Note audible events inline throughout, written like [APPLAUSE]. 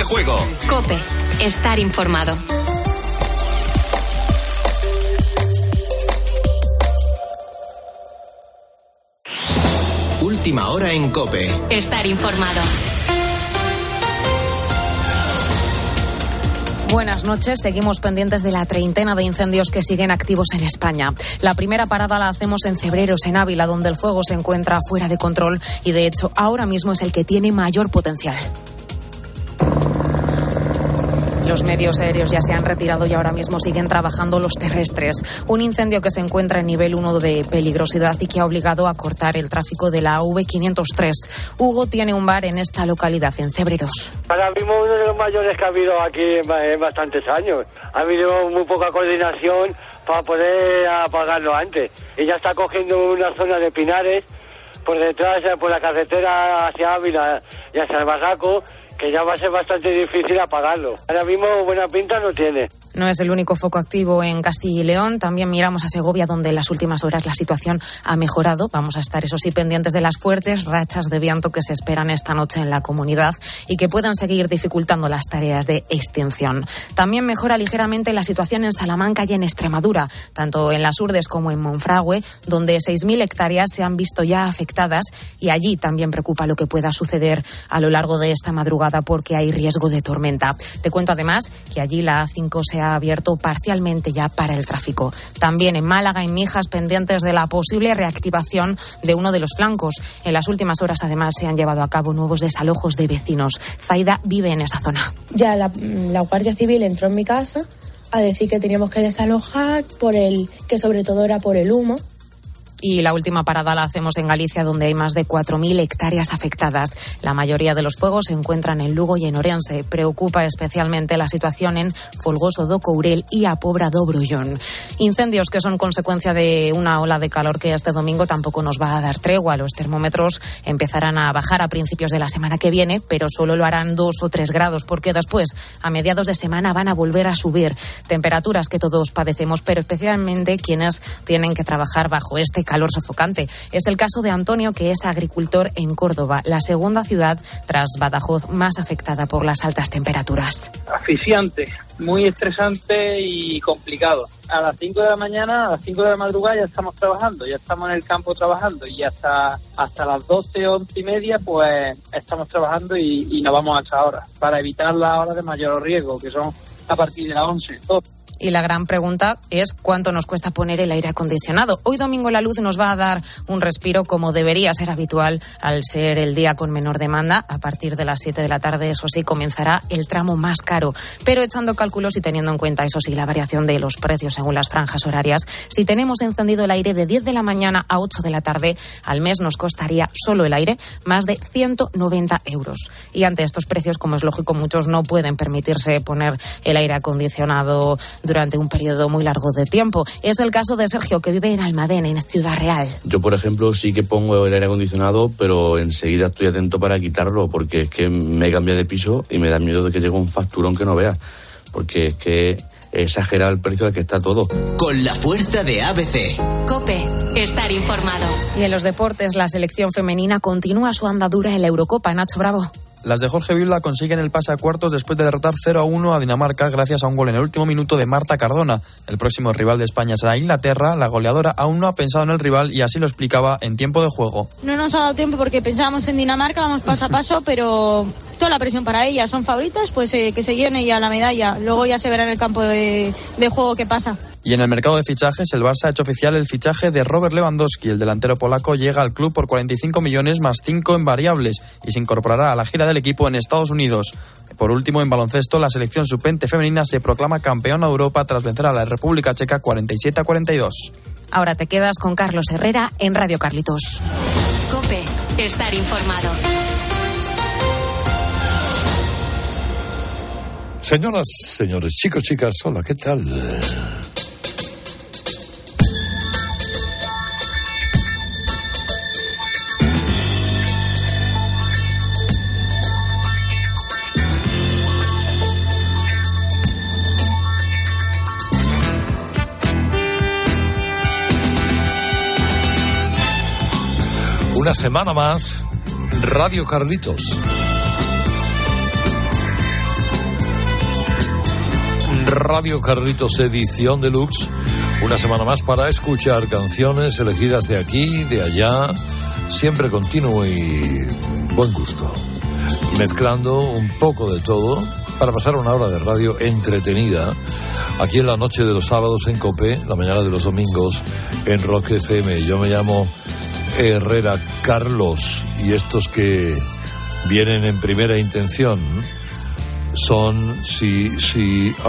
de juego. Cope, estar informado. Última hora en Cope. Estar informado. Buenas noches. Seguimos pendientes de la treintena de incendios que siguen activos en España. La primera parada la hacemos en Cebreros, en Ávila, donde el fuego se encuentra fuera de control y, de hecho, ahora mismo es el que tiene mayor potencial. Los medios aéreos ya se han retirado y ahora mismo siguen trabajando los terrestres. Un incendio que se encuentra en nivel 1 de peligrosidad y que ha obligado a cortar el tráfico de la V503. Hugo tiene un bar en esta localidad, en Cebreros. Ahora mismo uno de los mayores que ha habido aquí en bastantes años. Ha habido muy poca coordinación para poder apagarlo antes. Y ya está cogiendo una zona de pinares por detrás, por la carretera hacia Ávila y hacia el Barraco que ya va a ser bastante difícil apagarlo. Ahora mismo buena pinta no tiene. No es el único foco activo en Castilla y León. También miramos a Segovia, donde en las últimas horas la situación ha mejorado. Vamos a estar, eso sí, pendientes de las fuertes rachas de viento que se esperan esta noche en la comunidad y que puedan seguir dificultando las tareas de extinción. También mejora ligeramente la situación en Salamanca y en Extremadura, tanto en las Urdes como en Monfragüe, donde 6.000 hectáreas se han visto ya afectadas y allí también preocupa lo que pueda suceder a lo largo de esta madrugada porque hay riesgo de tormenta. Te cuento además que allí la A5 se ha abierto parcialmente ya para el tráfico. También en Málaga y Mijas pendientes de la posible reactivación de uno de los flancos. En las últimas horas además se han llevado a cabo nuevos desalojos de vecinos. Zaida vive en esa zona. Ya la, la Guardia Civil entró en mi casa a decir que teníamos que desalojar por el que sobre todo era por el humo y la última parada la hacemos en Galicia, donde hay más de 4.000 hectáreas afectadas. La mayoría de los fuegos se encuentran en Lugo y en Orense. Preocupa especialmente la situación en Folgoso do Courel y a Pobra do Brullón. Incendios que son consecuencia de una ola de calor que este domingo tampoco nos va a dar tregua. Los termómetros empezarán a bajar a principios de la semana que viene, pero solo lo harán dos o tres grados, porque después, a mediados de semana, van a volver a subir. Temperaturas que todos padecemos, pero especialmente quienes tienen que trabajar bajo este calor sofocante. Es el caso de Antonio, que es agricultor en Córdoba, la segunda ciudad tras Badajoz más afectada por las altas temperaturas. Asfixiante, muy estresante y complicado. A las 5 de la mañana, a las 5 de la madrugada ya estamos trabajando, ya estamos en el campo trabajando y hasta, hasta las 12, 11 y media pues estamos trabajando y, nos vamos a esa hora para evitar las horas de mayor riesgo, que son a partir de las 11. Y la gran pregunta es cuánto nos cuesta poner el aire acondicionado. Hoy domingo la luz nos va a dar un respiro como debería ser habitual al ser el día con menor demanda. A partir de las 7 de la tarde, eso sí, comenzará el tramo más caro. Pero echando cálculos y teniendo en cuenta, eso sí, la variación de los precios según las franjas horarias, si tenemos encendido el aire de 10 de la mañana a 8 de la tarde, al mes nos costaría solo el aire más de 190 euros. Y ante estos precios, como es lógico, muchos no pueden permitirse poner el aire acondicionado durante un periodo muy largo de tiempo. Es el caso de Sergio, que vive en Almadén, en Ciudad Real. Yo, por ejemplo, sí que pongo el aire acondicionado, pero enseguida estoy atento para quitarlo, porque es que me cambia de piso y me da miedo de que llegue un facturón que no veas, porque es que exagerar el precio al que está todo. Con la fuerza de ABC. Cope, estar informado. Y en los deportes, la selección femenina continúa su andadura en la Eurocopa. Nacho Bravo. Las de Jorge Vilda consiguen el pase a cuartos después de derrotar 0 a 1 a Dinamarca gracias a un gol en el último minuto de Marta Cardona. El próximo rival de España será Inglaterra. La goleadora aún no ha pensado en el rival y así lo explicaba en tiempo de juego. No nos ha dado tiempo porque pensábamos en Dinamarca, vamos paso a [LAUGHS] paso, pero toda la presión para ellas. Son favoritas, pues eh, que se lleven ella la medalla. Luego ya se verá en el campo de, de juego qué pasa. Y en el mercado de fichajes, el Barça ha hecho oficial el fichaje de Robert Lewandowski. El delantero polaco llega al club por 45 millones más 5 en variables y se incorporará a la gira del equipo en Estados Unidos. Por último, en baloncesto, la selección supente femenina se proclama campeona de Europa tras vencer a la República Checa 47 a 42. Ahora te quedas con Carlos Herrera en Radio Carlitos. Cope, estar informado. Señoras, señores, chicos, chicas, hola, ¿qué tal? Una semana más, Radio Carlitos. Radio Carlitos Edición Deluxe. Una semana más para escuchar canciones elegidas de aquí, de allá, siempre continuo y buen gusto. Mezclando un poco de todo para pasar una hora de radio entretenida aquí en la noche de los sábados en Cope, la mañana de los domingos en Rock FM. Yo me llamo Herrera Carlos y estos que vienen en primera intención son CCR.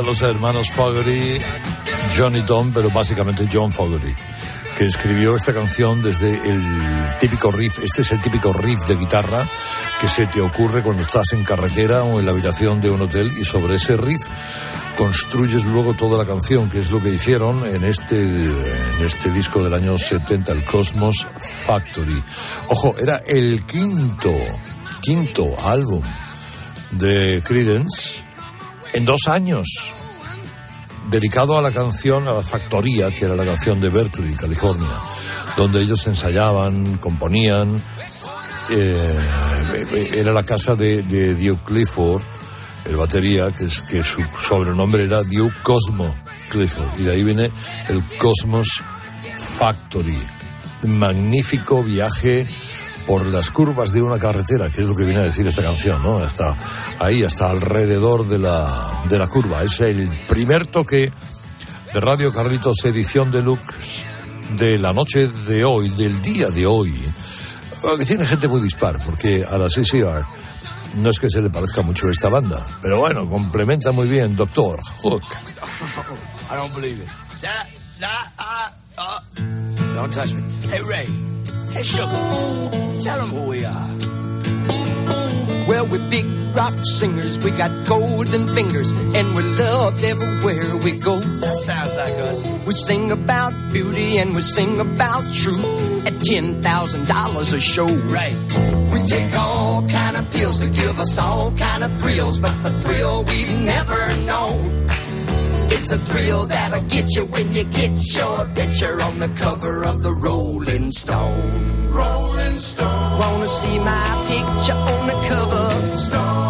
De los hermanos Fogerty, Johnny Tom, pero básicamente John Fogerty, que escribió esta canción desde el típico riff, este es el típico riff de guitarra que se te ocurre cuando estás en carretera o en la habitación de un hotel y sobre ese riff construyes luego toda la canción, que es lo que hicieron en este, este disco del año 70, el Cosmos Factory. Ojo, era el quinto, quinto álbum de Credence en dos años, dedicado a la canción, a la factoría, que era la canción de Berkeley, California, donde ellos ensayaban, componían. eh, era la casa de, de Duke Clifford, el batería, que, es, que su sobrenombre era Duke Cosmo Clifford, y de ahí viene el Cosmos Factory. Magnífico viaje por las curvas de una carretera, que es lo que viene a decir esta canción, ¿no? Hasta ahí, hasta alrededor de la, de la curva. Es el primer toque de Radio Carlitos, edición deluxe de la noche de hoy, del día de hoy. Que tiene gente muy dispar, porque a la CCR no es que se le parezca mucho esta banda, pero bueno, complementa muy bien Doctor Hook. I don't believe it. Uh, uh. Don't touch me. Hey, Ray. Hey, Sugar. Tell them who we are. Well, we're big rock singers. We got golden fingers, and we're loved everywhere we go. That sounds like us. We sing about beauty and we sing about truth at ten thousand dollars a show. Right. We take all kind of pills to give us all kind of thrills, but the thrill we've never known is the thrill that'll get you when you get your picture on the cover of the Rolling Stone. Rolling Stone. Wanna see my picture on the cover? Wanna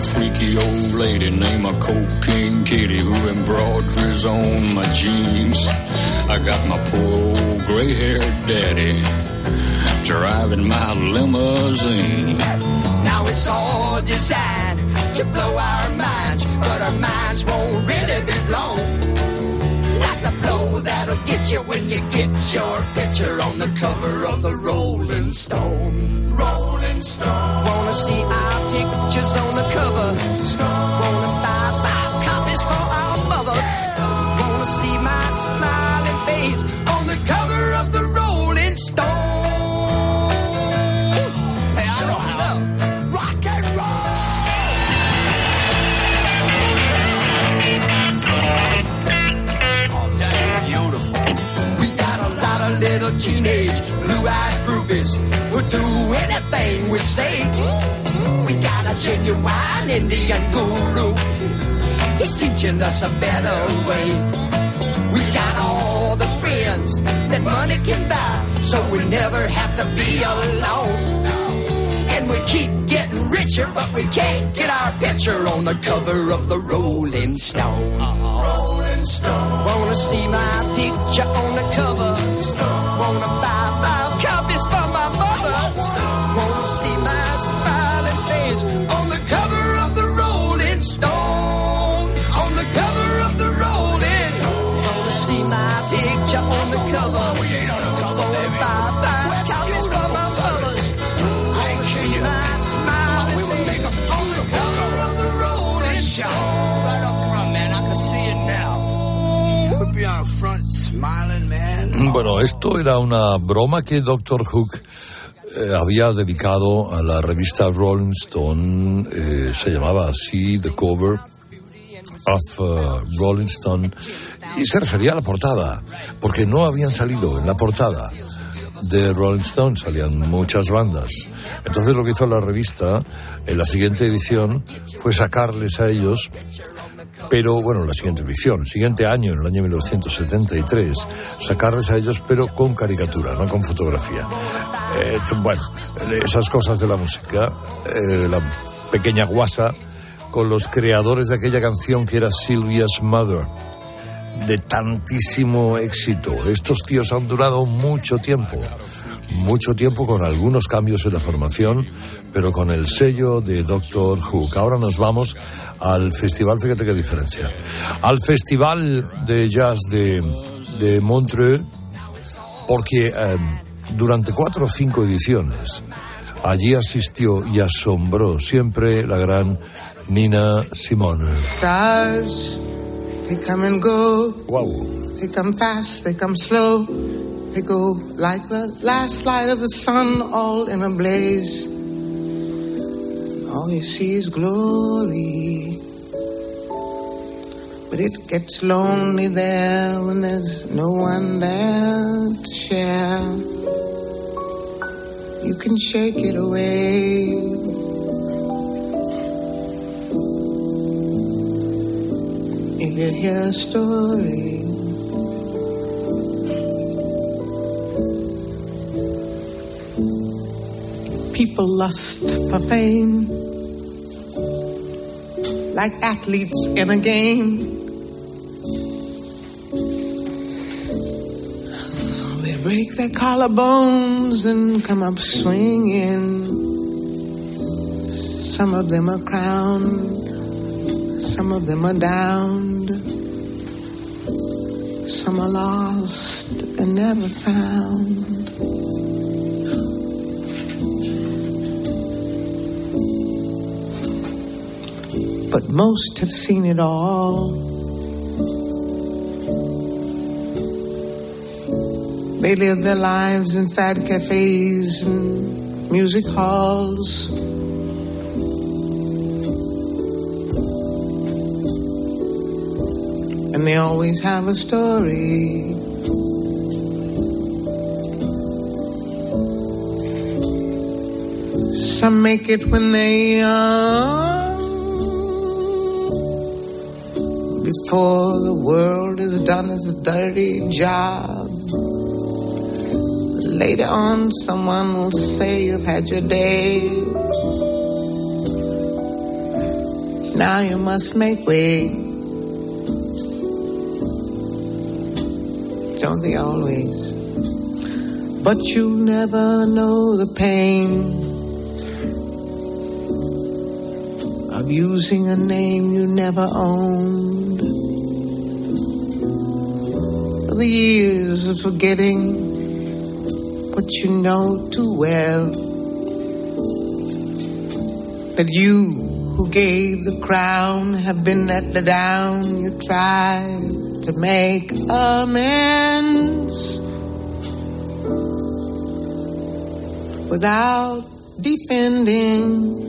a freaky old lady named a cocaine kitty who embroiders on my jeans. I got my poor old gray-haired daddy driving my limousine. Now it's all designed to blow our minds, but our minds won't really be blown. Like the blow that'll get you when you get your picture on the cover of the Rolling Stone. Rolling Stone. Pictures on the cover? Wanna buy five copies for our mother? Wanna see my smiling face on the cover of the Rolling Stone? Hey, I know how. Rock and roll. Oh, that's beautiful. We got a lot of little teenage blue-eyed groupies who'll do anything we say. Genuine Indian guru. He's teaching us a better way. We got all the friends that money can buy, so we never have to be alone. And we keep getting richer, but we can't get our picture on the cover of the Rolling Stone. Uh-huh. Rolling Stone. Wanna see my picture on the cover? Wanna Bueno, esto era una broma que Dr. Hook eh, había dedicado a la revista Rolling Stone, eh, se llamaba así, The Cover of uh, Rolling Stone, y se refería a la portada, porque no habían salido en la portada de Rolling Stone, salían muchas bandas. Entonces lo que hizo la revista en la siguiente edición fue sacarles a ellos pero bueno, la siguiente edición, siguiente año, en el año 1973, sacarles a ellos, pero con caricatura, no con fotografía. Eh, bueno, esas cosas de la música, eh, la pequeña guasa con los creadores de aquella canción que era Sylvia's Mother, de tantísimo éxito. Estos tíos han durado mucho tiempo, mucho tiempo con algunos cambios en la formación, pero con el sello de Doctor Hook. Ahora nos vamos al festival, fíjate qué diferencia, al festival de jazz de, de Montreux, porque eh, durante cuatro o cinco ediciones allí asistió y asombró siempre la gran Nina Simone. Stars, they come and go. Wow. They come fast, they come slow. They go like the last light of the sun, all in a blaze. All you see is glory. But it gets lonely there when there's no one there to share. You can shake it away. If you hear a story, people lust for fame like athletes in a game. They break their collarbones and come up swinging. Some of them are crowned, some of them are downed, some are lost and never found. But most have seen it all. They live their lives inside cafes and music halls. And they always have a story. Some make it when they young, before the world has done its dirty job. Later on, someone will say you've had your day. Now you must make way. Don't they always? But you never know the pain of using a name you never owned. The years of forgetting what you know too well. That you who gave the crown have been let down. You tried to make amends without defending.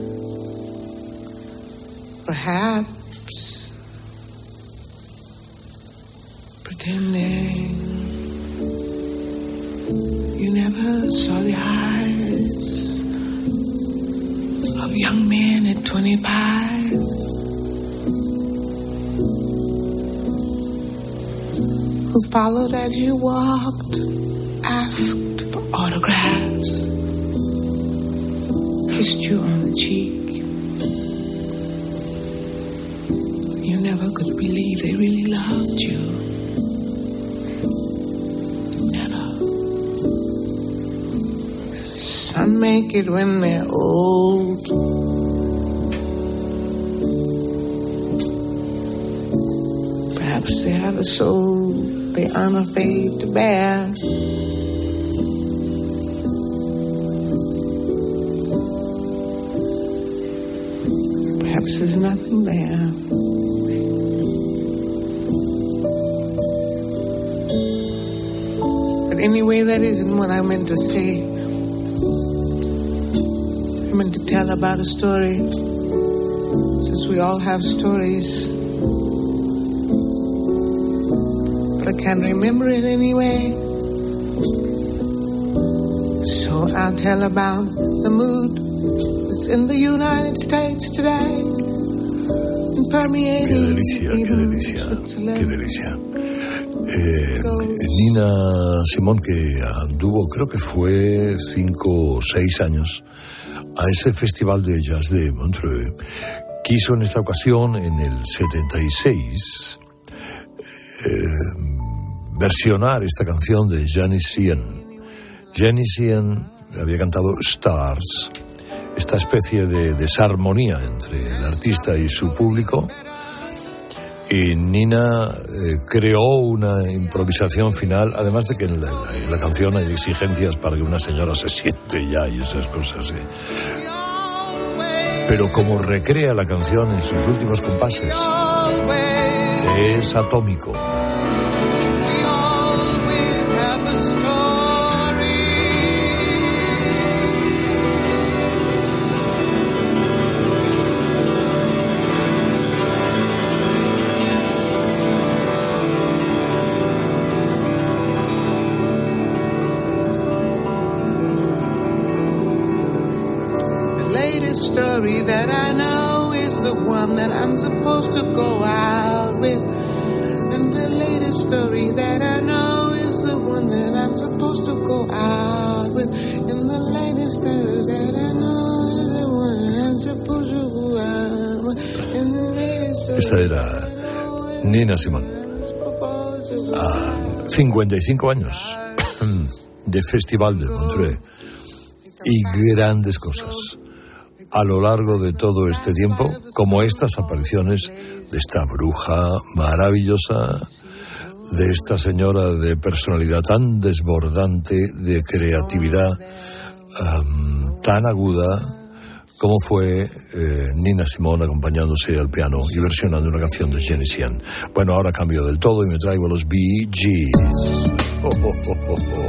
Perhaps pretending never saw the eyes of young men at 25 who followed as you walked, asked for autographs, kissed you on the cheek. You never could believe they really loved you. Make it when they're old. Perhaps they have a soul they aren't afraid to bear. Perhaps there's nothing there. But anyway, that isn't what I meant to say. To tell about a story. Since we all have stories. But I can't remember it anyway. So I'll tell about the mood that's in the United States today. And Qué permeating delicia, qué delicia, qué delicia. Eh, Nina Simón, que anduvo, creo que fue cinco o seis años, a ese festival de jazz de Montreux, quiso en esta ocasión, en el 76, eh, versionar esta canción de Janis Sian. Janis Sian había cantado Stars, esta especie de desarmonía entre el artista y su público. Y Nina eh, creó una improvisación final, además de que en la, canción hay exigencias para que una señora se siente ya y esas cosas. Pero como recrea la canción en sus últimos compases, es atómico. Story that I know is the one that I'm supposed to go out with. And the latest story that I know is the one that I'm supposed to go out with. And the latest story Esta era Nina Simón. A 55 años de Festival de Montreux y grandes cosas a lo largo de todo este tiempo, como estas apariciones de esta bruja maravillosa, de esta señora de personalidad tan desbordante, de creatividad tan aguda, como fue eh, Nina Simone acompañándose al piano y versionando una canción de Jenny Sian. Bueno, ahora cambio del todo y me traigo los Bee Gees. Oh, oh, oh.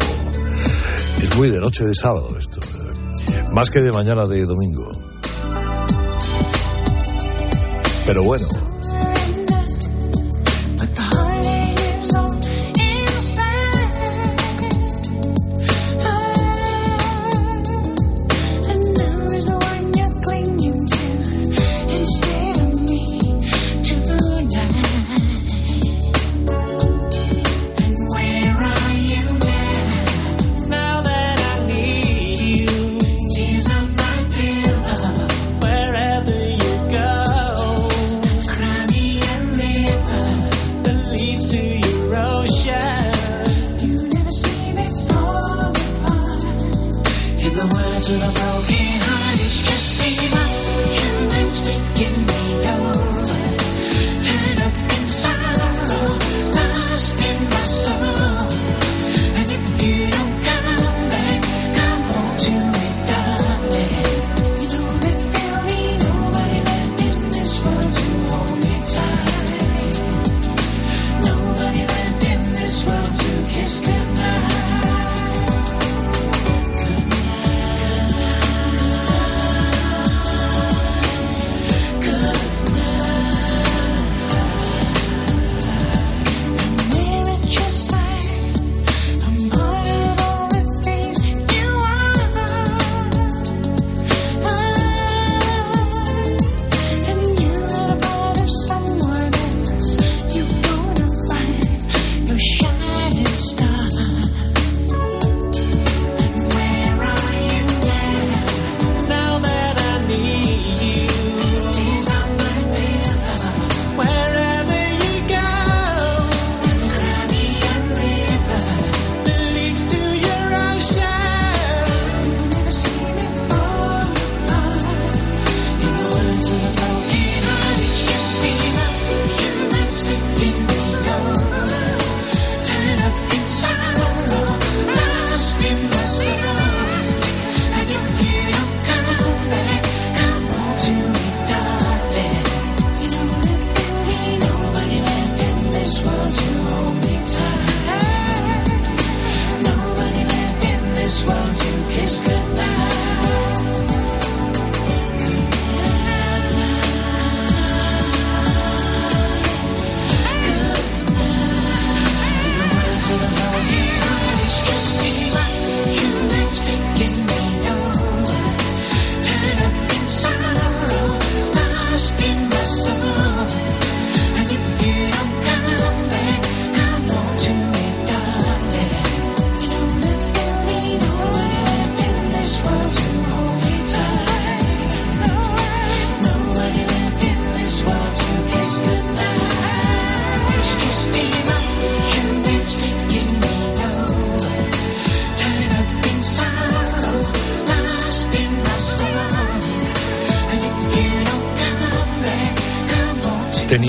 Es muy de noche de sábado esto, eh, más que de mañana de domingo. Pero bueno,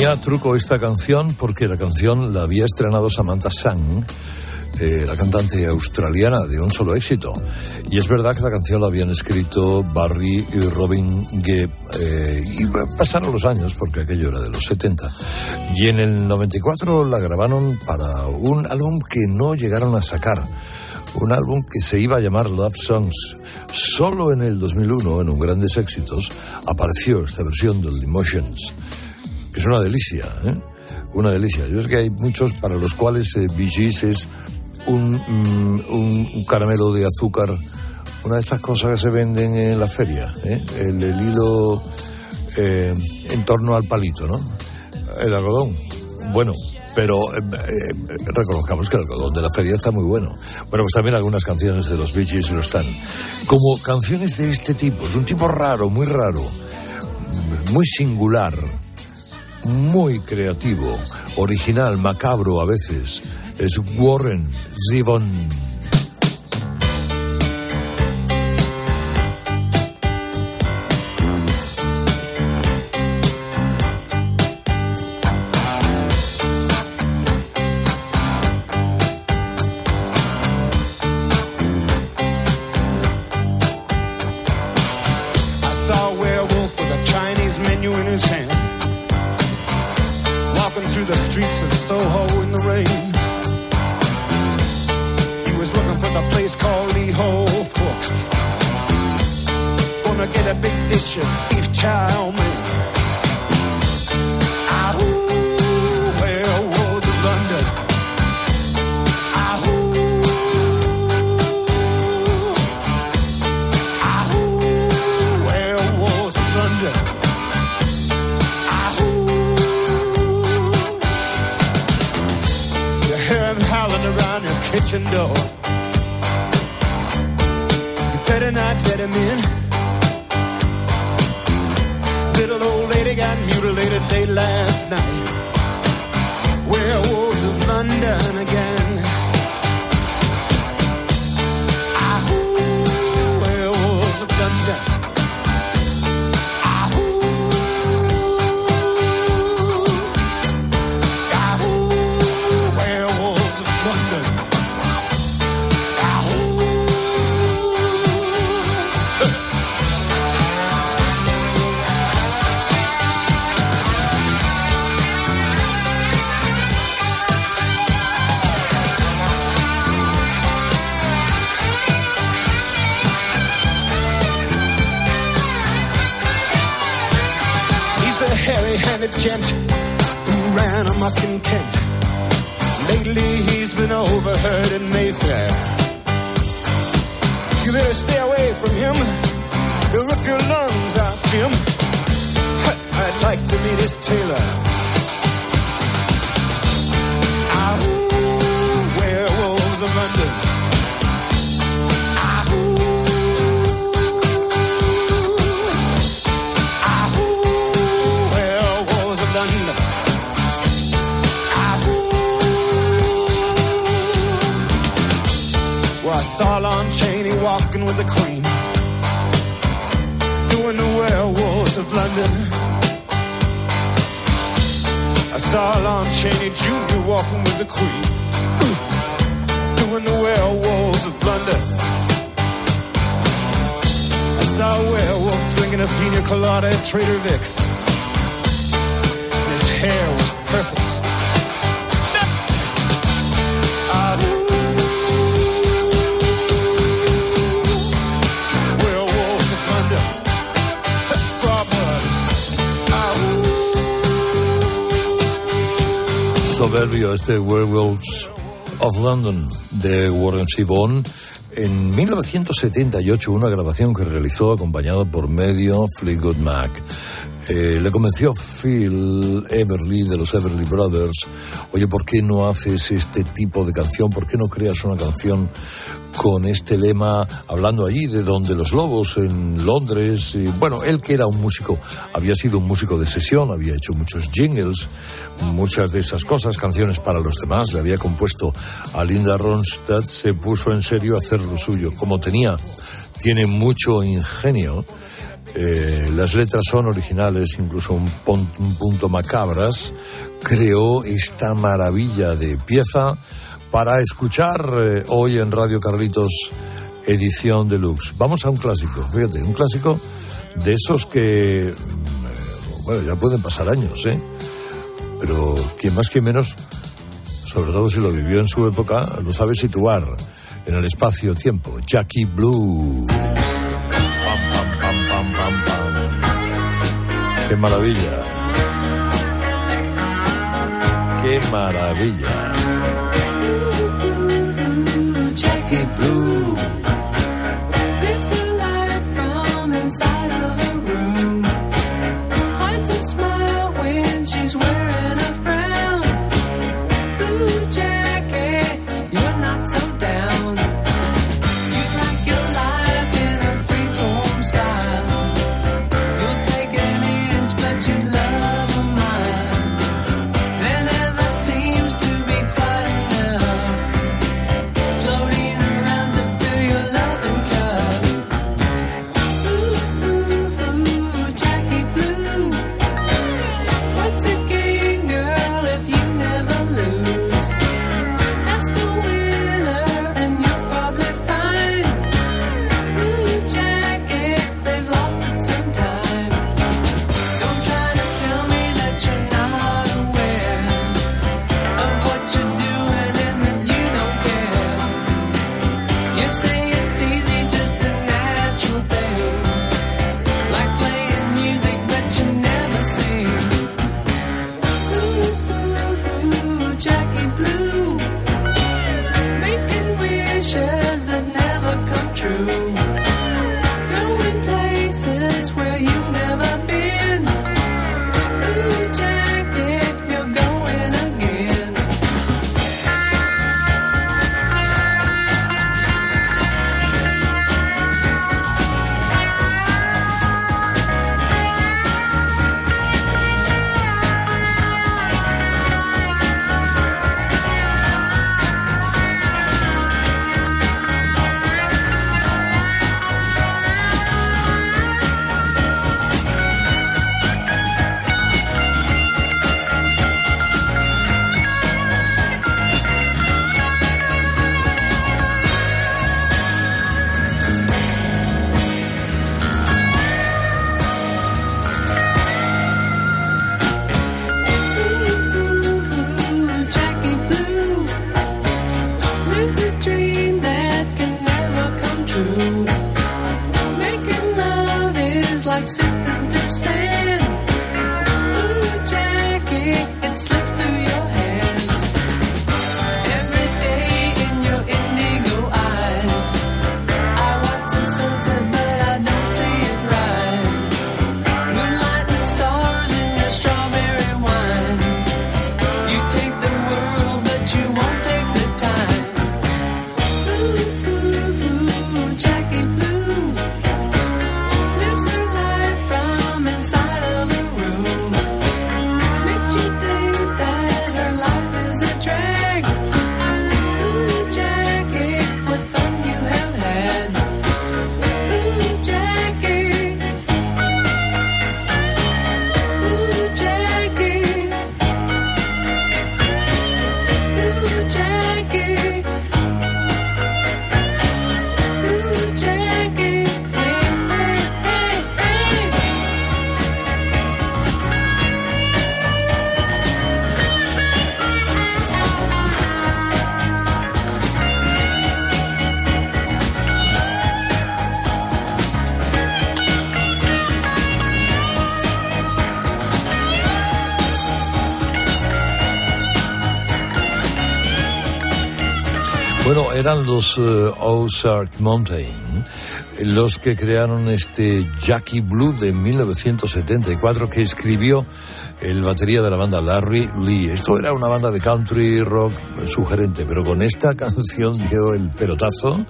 Tenía truco esta canción porque la canción la había estrenado Samantha Sang, eh, la cantante australiana de un solo éxito. Y es verdad que la canción la habían escrito Barry y Robin Gibb. eh, y pasaron los años porque aquello era de los 70. Y en el 94 la grabaron para un álbum que no llegaron a sacar. Un álbum que se iba a llamar Love Songs. Solo en el 2001, en un grandes éxitos, apareció esta versión del Emotions que es una delicia, ¿eh? Una delicia. Yo es que hay muchos para los cuales eh, es un, mm, un- caramelo de azúcar, una de estas cosas que se venden en la feria, ¿eh? el, hilo eh, en torno al palito, ¿no? El algodón. Bueno, pero eh, eh, reconozcamos que el algodón de la feria está muy bueno. Bueno, pues también algunas canciones de los Bee lo están. Como canciones de este tipo, es un tipo raro, muy raro, muy singular muy creativo, original, macabro a veces. Es Warren Zevon. Menu in his hand. Walking through the streets of Soho in the rain. He was looking for the place called Lee Ho Fooks. Gonna get a big dish of beef chow mein. Kitchen door. You better not let him in. Little old lady got mutilated late last night. Werewolves of London again. Been overheard in Mayfair. You better stay away from him. He'll rip your lungs out, Jim. I'd like to meet his tailor. With the Queen, doing the werewolves of London. I saw Lon Chaney Jr. walking with the Queen, doing the werewolves of London. I saw a werewolf drinking a pina colada at Trader Vic's. His hair was perfect. Soberbio este Werewolves of London de Warren Zevon. En 1978, una grabación que realizó acompañado por medio Fleetwood Mac. Eh, le convenció Phil Everly de los Everly Brothers, oye, ¿por qué no haces este tipo de canción? ¿Por qué no creas una canción con este lema, hablando allí de donde los lobos, en Londres? Bueno, él que era un músico, había sido un músico de sesión, había hecho muchos jingles, muchas de esas cosas, canciones para los demás, le había compuesto a Linda Ronstadt, se puso en serio a hacer lo suyo, como tenía, tiene mucho ingenio. Eh, las letras son originales, incluso un, pon- un punto macabras, creó esta maravilla de pieza para escuchar eh, hoy en Radio Carlitos edición deluxe. Vamos a un clásico, fíjate, un clásico de esos que, mm, bueno, ya pueden pasar años, ¿eh? Pero quien más que menos, sobre todo si lo vivió en su época, lo sabe situar en el espacio-tiempo. Jackie Blue. Pam, pam, pam. Qué maravilla. Qué maravilla. Blue. Bueno, eran los uh, Ozark Mountain los que crearon este Jackie Blue de 1974 que escribió el batería de la banda Larry Lee. Esto era una banda de country rock sugerente, pero con esta [LAUGHS] canción dio el pelotazo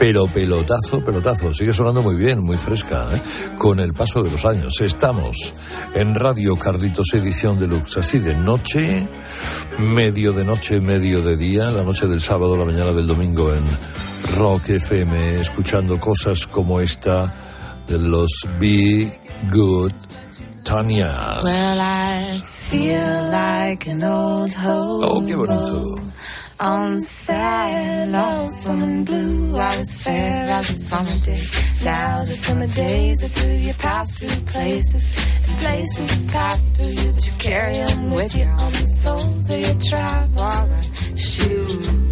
pero pelotazo, pelotazo. Sigue sonando muy bien, muy fresca, ¿eh? con el paso de los años. Estamos en Radio Carditos, edición deluxe, así de noche, medio de noche, medio de día, la noche del sábado, la mañana del domingo en Rock FM, escuchando cosas como esta de los Be Good Tanias. Well, I feel like an old oh, qué bonito. On sad, lonesome and blue, I was fair as a summer day. Now the summer days are through, you pass through places, and places pass through you, but you carry them with you on the soles of your traveling shoes.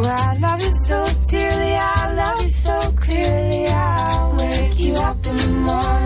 I love you so dearly, I love you so clearly. I'll wake you up in the morning.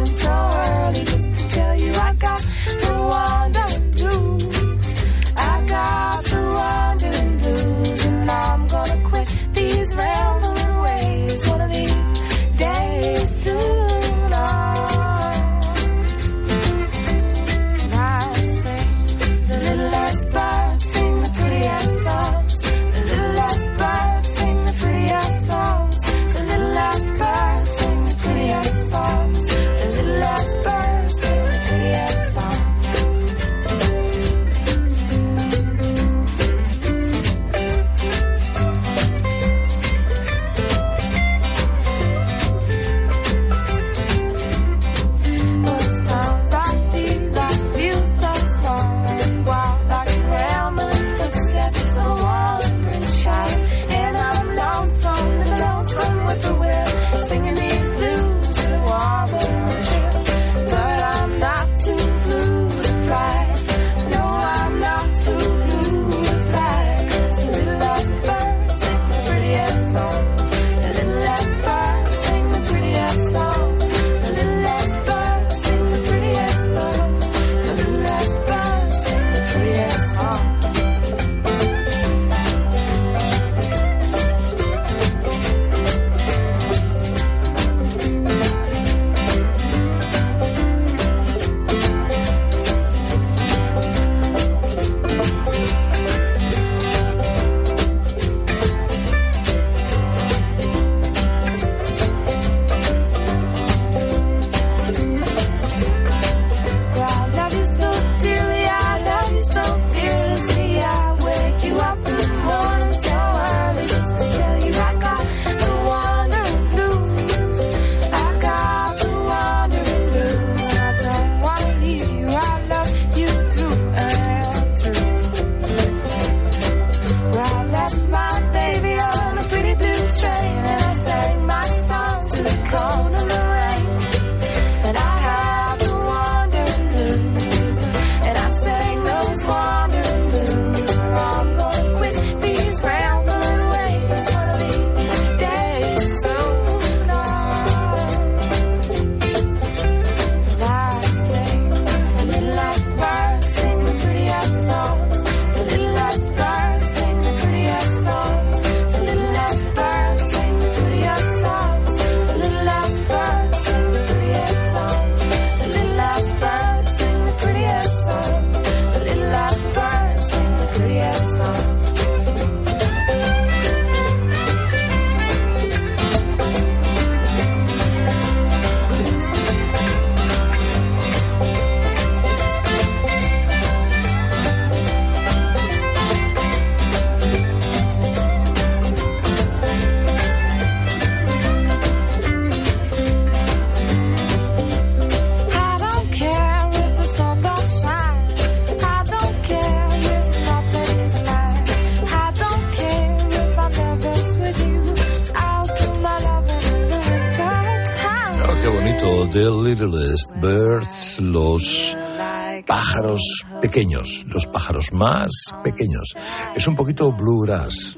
más pequeños. Es un poquito bluegrass.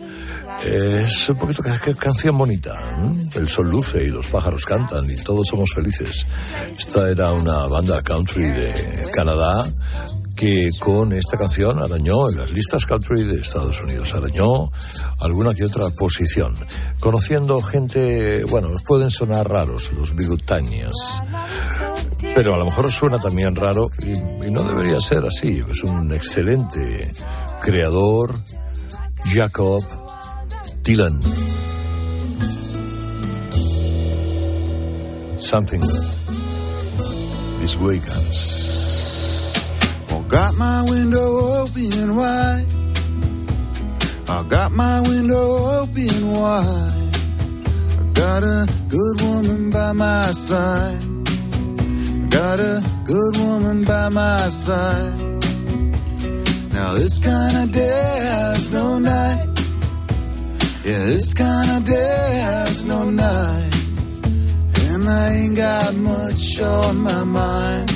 Es un poquito canción bonita. El sol luce y los pájaros cantan y todos somos felices. Esta era una banda country de Canadá que con esta canción arañó en las listas country de Estados Unidos, arañó alguna que otra posición, conociendo gente, bueno, pueden sonar raros los bigotanias, pero a lo mejor suena también raro y, no debería ser así. Es un excelente creador, Jacob Dylan. Something. This way comes. Well, got my window open wide. I got my window open wide. I got a good woman by my side. Got a good woman by my side. Now this kind of day has no night. Yeah, this kind of day has no night. And I ain't got much on my mind.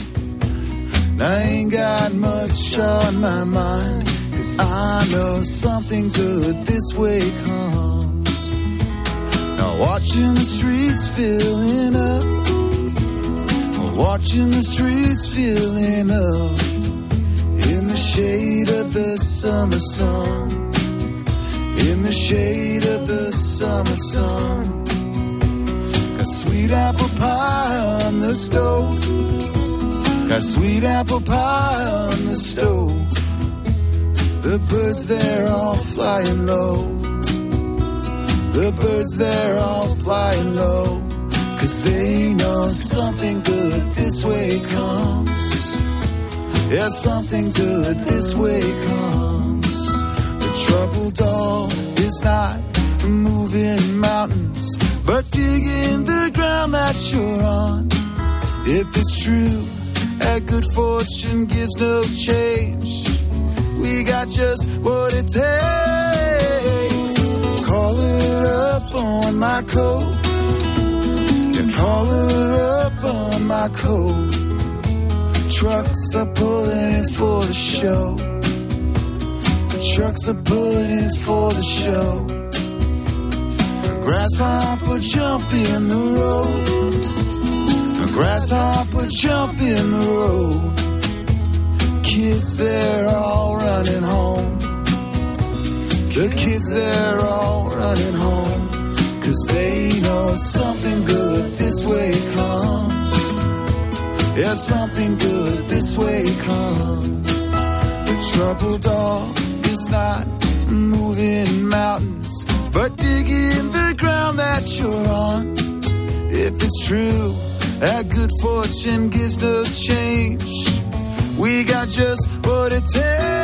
I ain't got much on my mind. Cause I know something good this way comes. Now watching the streets filling up. Watching the streets filling up. In the shade of the summer sun. In the shade of the summer sun. Got sweet apple pie on the stove. Got sweet apple pie on the stove. The birds they're all flying low. The birds they're all flying low. Cause they know something good this way comes. Yeah, something good this way comes. The troubled dog is not moving mountains, but digging the ground that you're on. If it's true, that good fortune gives no change. We got just what it takes. My. Trucks are pulling in for the show. The trucks are pulling in for the show. Grasshopper jump in the road. Grasshopper jump in the road. Kids, they're all running home. The kids, they're all running home. Cause they know something good this way comes. Yeah, something good this way comes. The troubled dog is not moving mountains, but digging the ground that you're on. If it's true, that good fortune gives no change. We got just what it takes.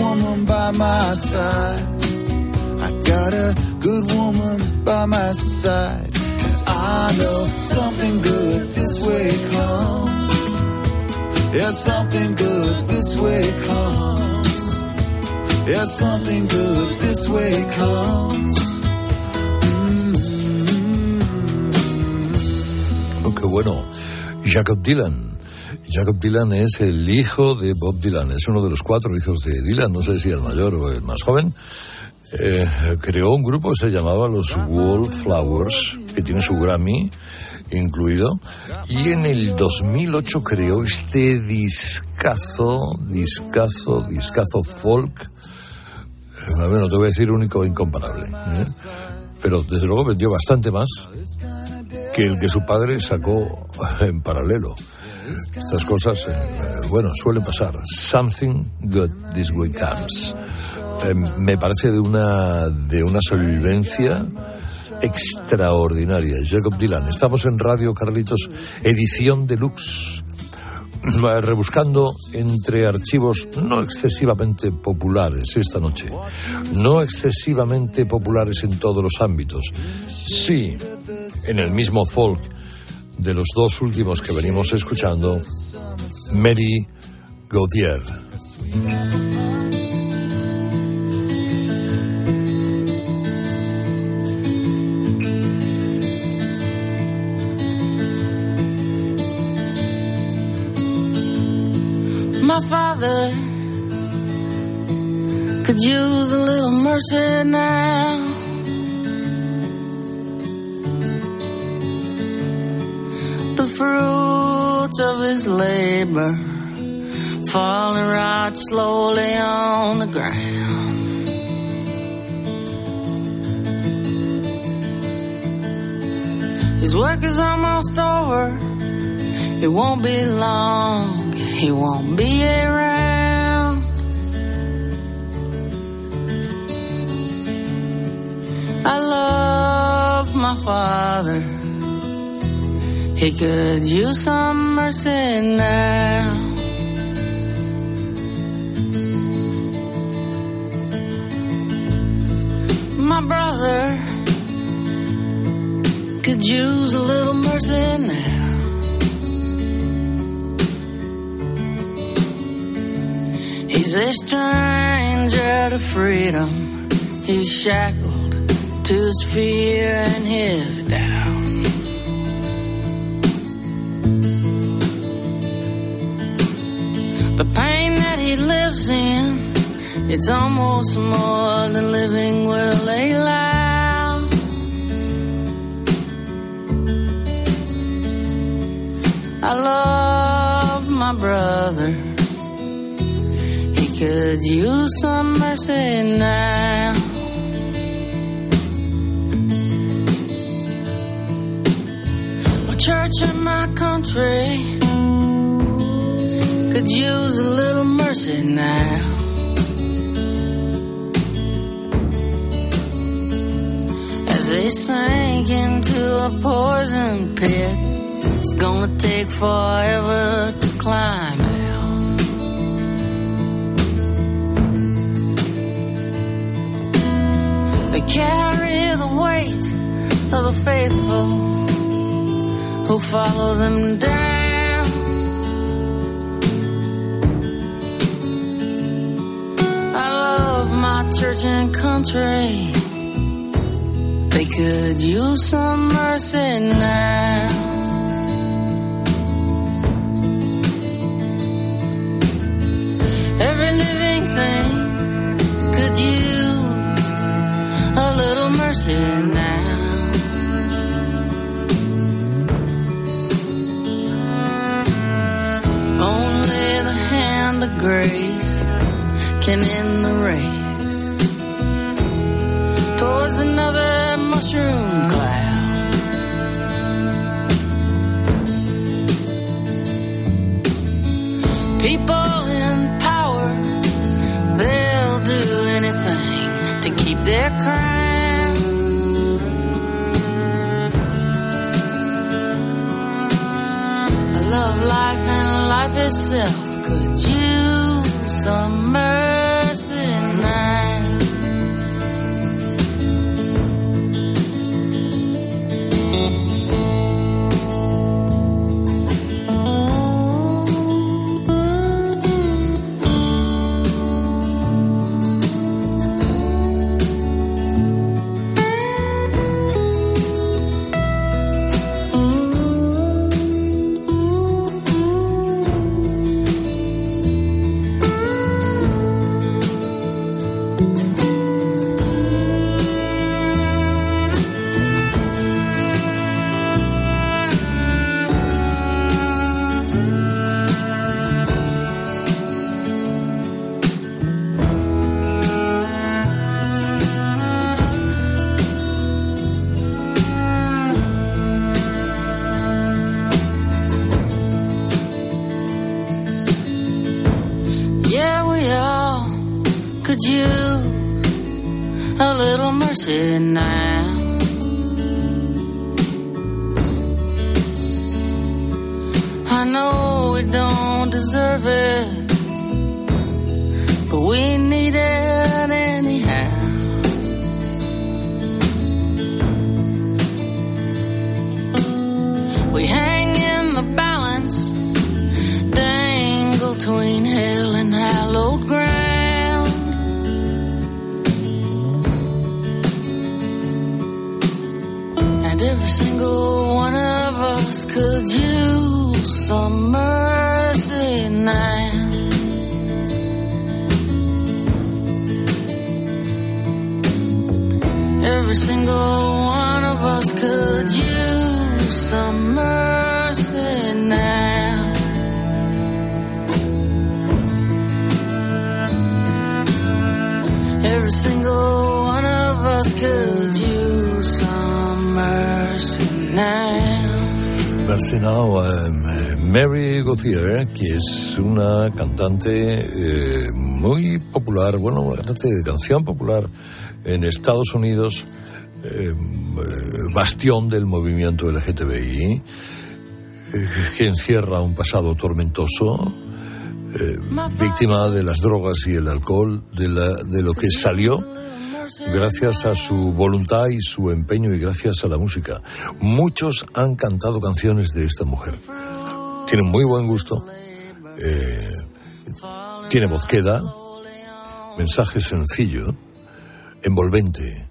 Woman by my side. I got a good woman by my side. Cause I know something good this way comes. Yeah, something good this way comes. Yeah, something good this way comes. Oh, qué bueno. Jacob Dylan. Jacob Dylan es el hijo de Bob Dylan. Es uno de los cuatro hijos de Dylan. No sé si el mayor o el más joven. Eh, creó un grupo que se llamaba los Wallflowers, que tiene su Grammy incluido. Y en el 2008 creó este discazo, discazo, discazo folk. Eh, bueno, te voy a decir único e incomparable. ¿eh? Pero desde luego vendió bastante más que el que su padre sacó en paralelo. Estas cosas, eh, bueno, suelen pasar. Something good this way comes. Eh, me parece de una, de una solvencia extraordinaria. Jacob Dylan. Estamos en Radio Carlitos, edición deluxe. Rebuscando entre archivos no excesivamente populares esta noche. No excesivamente populares en todos los ámbitos. Sí, en el mismo folk de los dos últimos que venimos escuchando, Mary Gauthier. My father could use a little mercy now. The fruits of his labor falling right slowly on the ground. His work is almost over. It won't be long. He won't be around. I love my father. He could use some mercy now. My brother could use a little mercy now. He's a stranger to freedom. He's shackled to his fear and his doubt. Lives in, it's almost more than living will allow. I love my brother. He could use some mercy now. My church and my country could use a little mercy now. As they sank into a poison pit, it's gonna take forever to climb out. They carry the weight of the faithful who follow them down. Church and country. They could use some mercy now. Every living thing could use a little mercy now. Only the hand of grace can end the race yourself could you, some mercy. Know we don't deserve it, but we need it summer's night. Every single one of us could use some mercy now. Every single one of us could use some mercy now. Mercy now. Um, Mary Gauthier, que es una cantante eh, muy popular, bueno, cantante de canción popular en Estados Unidos, eh, eh, bastión del movimiento LGTBI, eh, que encierra un pasado tormentoso, víctima de las drogas y el alcohol, de, la, de lo que salió gracias a su voluntad y su empeño y gracias a la música. Muchos han cantado canciones de esta mujer tiene muy buen gusto, eh, tiene queda, mensaje sencillo, envolvente.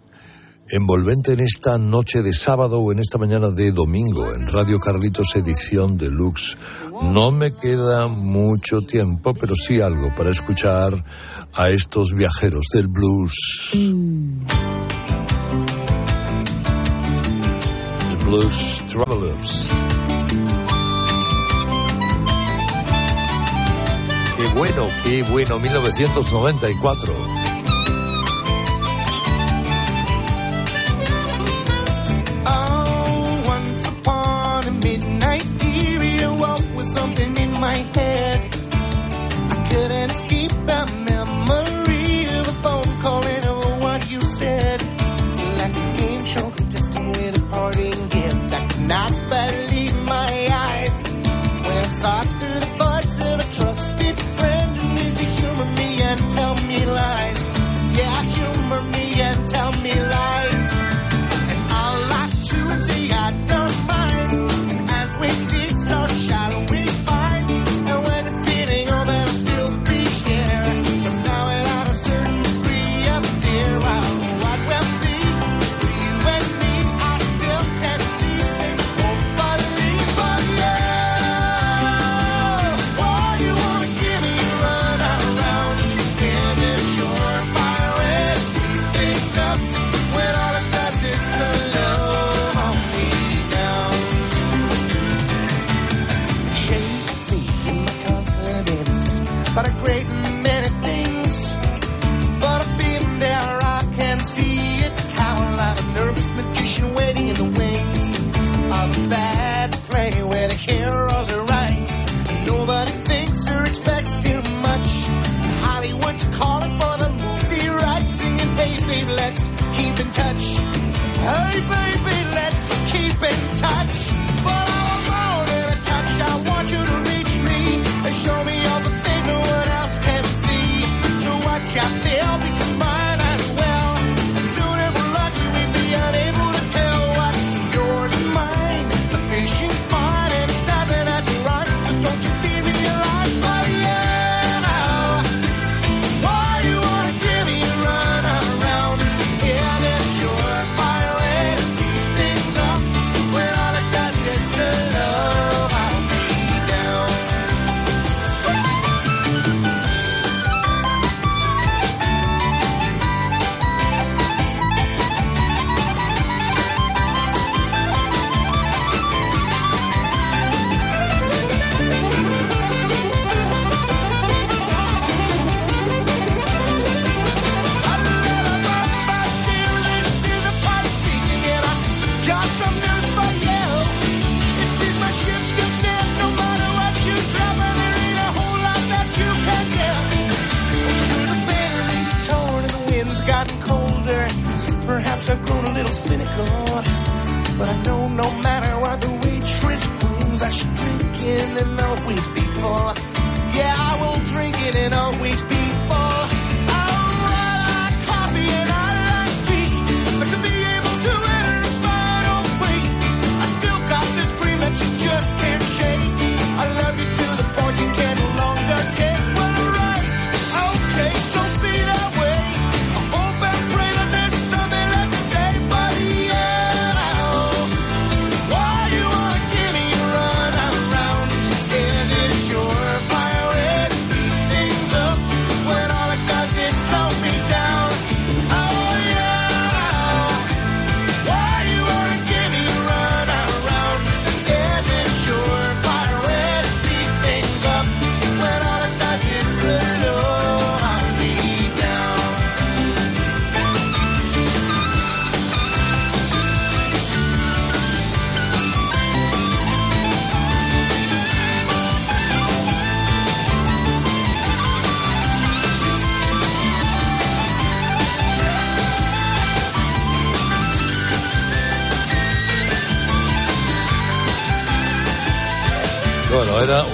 Envolvente en esta noche de sábado o en esta mañana de domingo en Radio Carlitos Edición Deluxe. No me queda mucho tiempo, pero sí algo para escuchar a estos viajeros del blues. Mm. Blues Travelers. bueno, qué bueno, 1994.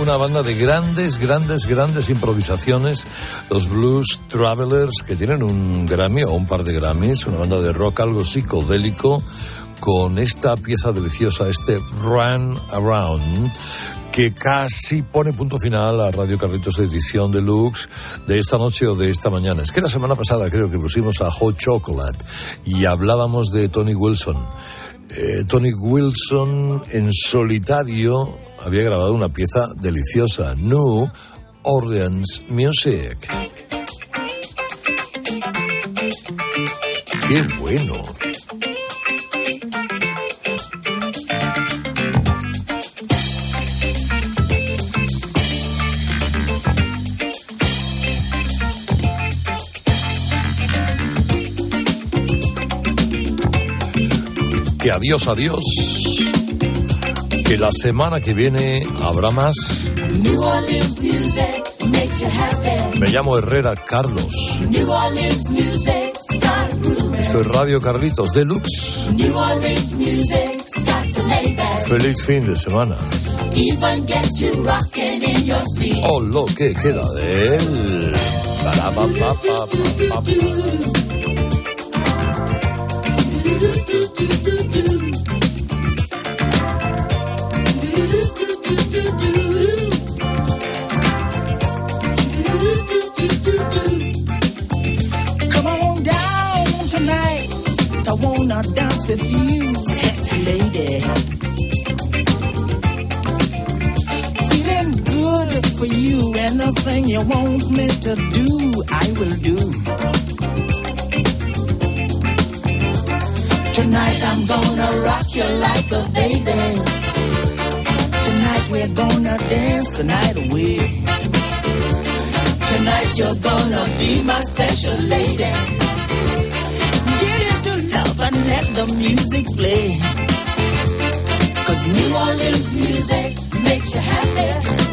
Una banda de grandes, grandes, grandes improvisaciones, los Blues Travelers, que tienen un Grammy o un par de Grammys, una banda de rock algo psicodélico, con esta pieza deliciosa, este Run Around, que casi pone punto final a Radio Carlitos edición deluxe de esta noche o de esta mañana. Es que la semana pasada creo que pusimos a Hot Chocolate y hablábamos de Tony Wilson. Eh, Tony Wilson en solitario había grabado una pieza deliciosa, New Orleans Music. ¡Qué bueno! Que adiós, adiós. Que la semana que viene habrá más. New Orleans music makes you happy. Me llamo Herrera Carlos. Esto es Radio Carlitos Deluxe. Feliz fin de semana. Even gets you rocking in your seat. Oh, lo que queda de él. Anything you want me to do, I will do. Tonight I'm gonna rock you like a baby. Tonight we're gonna dance the night away. Tonight you're gonna be my special lady. Get into love and let the music play. Cause New Orleans music makes you happy.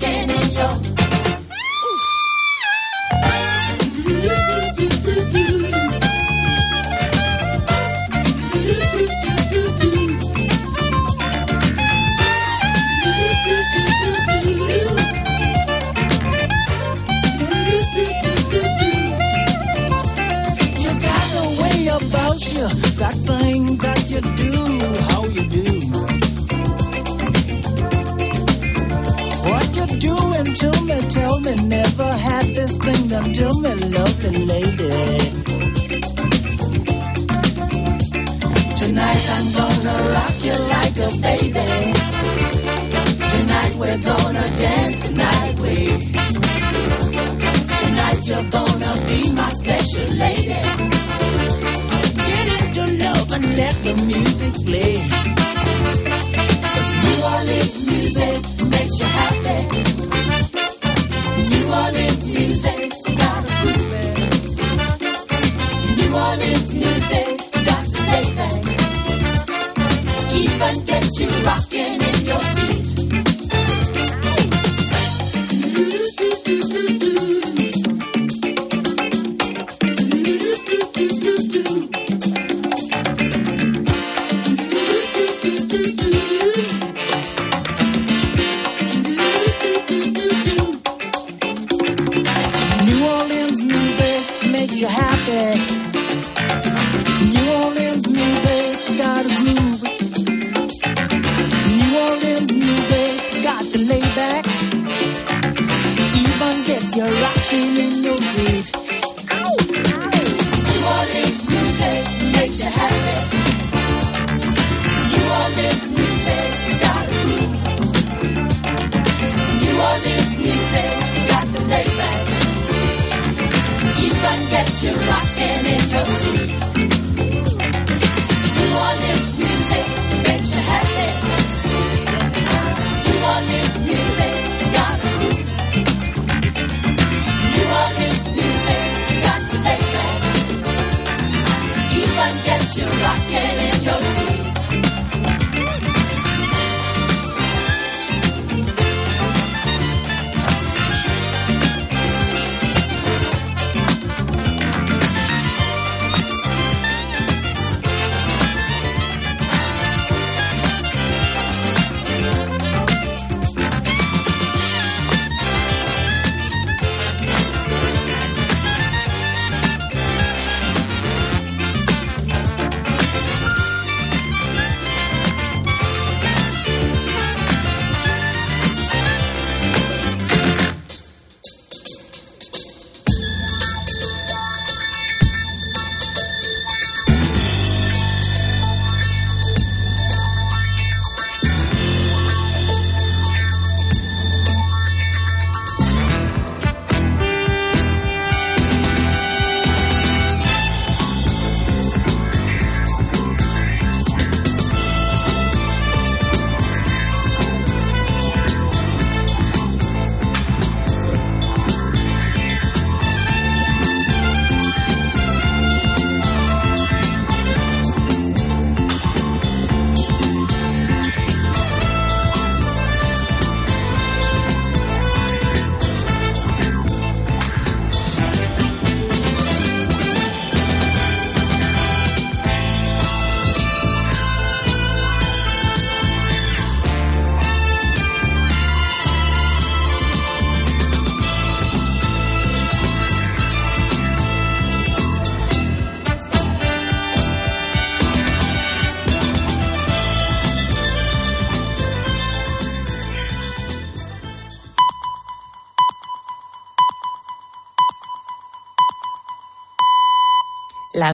I'm doing, lovely lady.